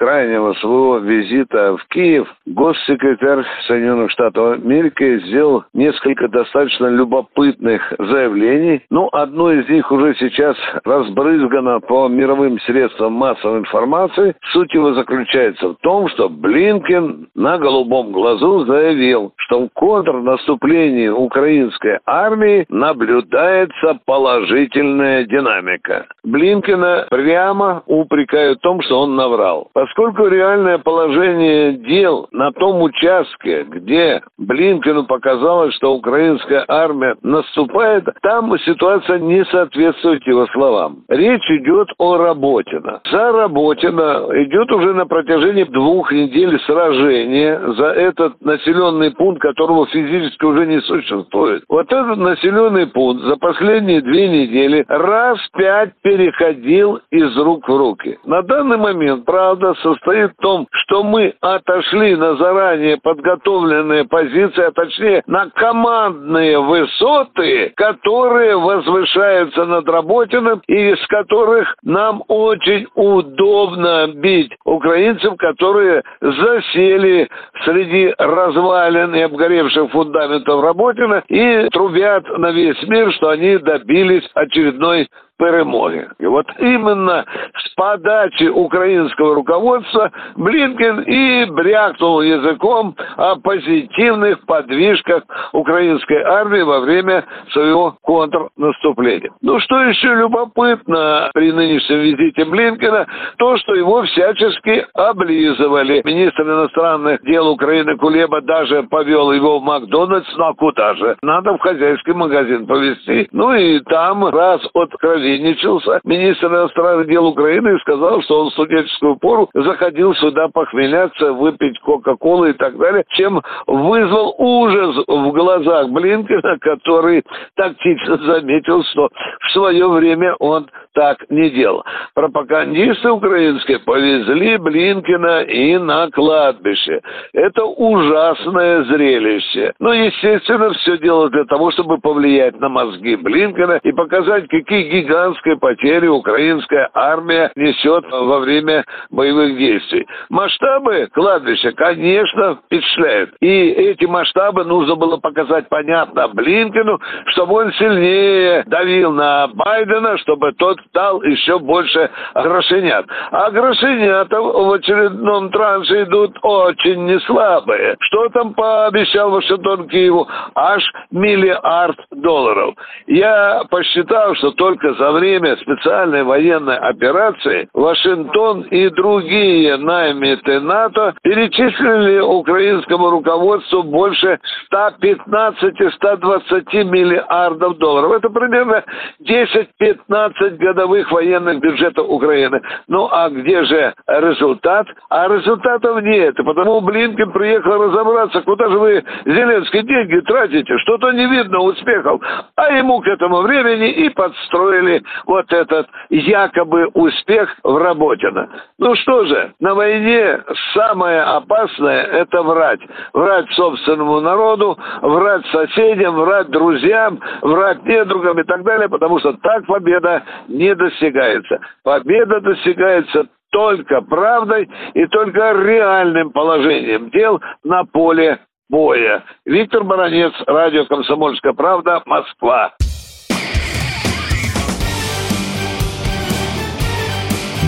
крайнего своего визита в Киев госсекретарь Соединенных Штатов Америки сделал несколько достаточно любопытных заявлений. Ну, одно из них уже сейчас разбрызгано по мировым средствам массовой информации. Суть его заключается в том, что Блинкен на голубом глазу заявил, что в контрнаступлении украинской армии наблюдается положительная динамика. Блинкена прямо упрекают в том, что он наврал. Поскольку реальное положение дел на том участке, где Блинкину показалось, что украинская армия наступает, там ситуация не соответствует его словам. Речь идет о Работино. За Работино идет уже на протяжении двух недель сражение за этот населенный пункт, которого физически уже не существует. Вот этот населенный пункт за последние две недели раз пять переходил из рук в руки. На данный момент, правда, состоит в том, что мы отошли на заранее подготовленные позиции, а точнее на командные высоты, которые возвышаются над Работиным и из которых нам очень удобно бить украинцев, которые засели среди развалин и обгоревших фундаментов Работина и трубят на весь мир, что они добились очередной перемоги. И вот именно с подачи украинского руководства Блинкен и брякнул языком о позитивных подвижках украинской армии во время своего контрнаступления. Ну, что еще любопытно при нынешнем визите Блинкена, то, что его всячески облизывали. Министр иностранных дел Украины Кулеба даже повел его в Макдональдс, ну а куда же? Надо в хозяйский магазин повезти. Ну и там раз откровенно откровенничался министр иностранных дел Украины и сказал, что он в студенческую пору заходил сюда похмеляться, выпить Кока-Колы и так далее, чем вызвал ужас в глазах Блинкина, который тактично заметил, что в свое время он так не делал. Пропагандисты украинские повезли Блинкина и на кладбище. Это ужасное зрелище. Но, естественно, все дело для того, чтобы повлиять на мозги Блинкина и показать, какие гигантские потери украинская армия несет во время боевых действий. Масштабы кладбища, конечно, впечатляют. И эти масштабы нужно было показать понятно Блинкину, чтобы он сильнее давил на Байдена, чтобы тот стал еще больше грошенят. А грошенята в очередном транше идут очень неслабые. Что там пообещал Вашингтон Киеву? Аж миллиард долларов. Я посчитал, что только за время специальной военной операции Вашингтон и другие наймиты НАТО перечислили украинскому руководству больше 115-120 миллиардов долларов. Это примерно 10-15 годовых военных бюджетов Украины. Ну а где же результат? А результатов нет. Потому Блинкен приехал разобраться, куда же вы, Зеленский, деньги тратите. Что-то не видно успехов. А ему к этому времени и подстроили вот этот якобы успех в Работино. Ну что же, на войне самое опасное – это врать. Врать собственному народу, врать соседям, врать друзьям, врать недругам и так далее, потому что так победа не достигается. Победа достигается только правдой и только реальным положением дел на поле боя. Виктор Баранец, радио «Комсомольская правда», Москва.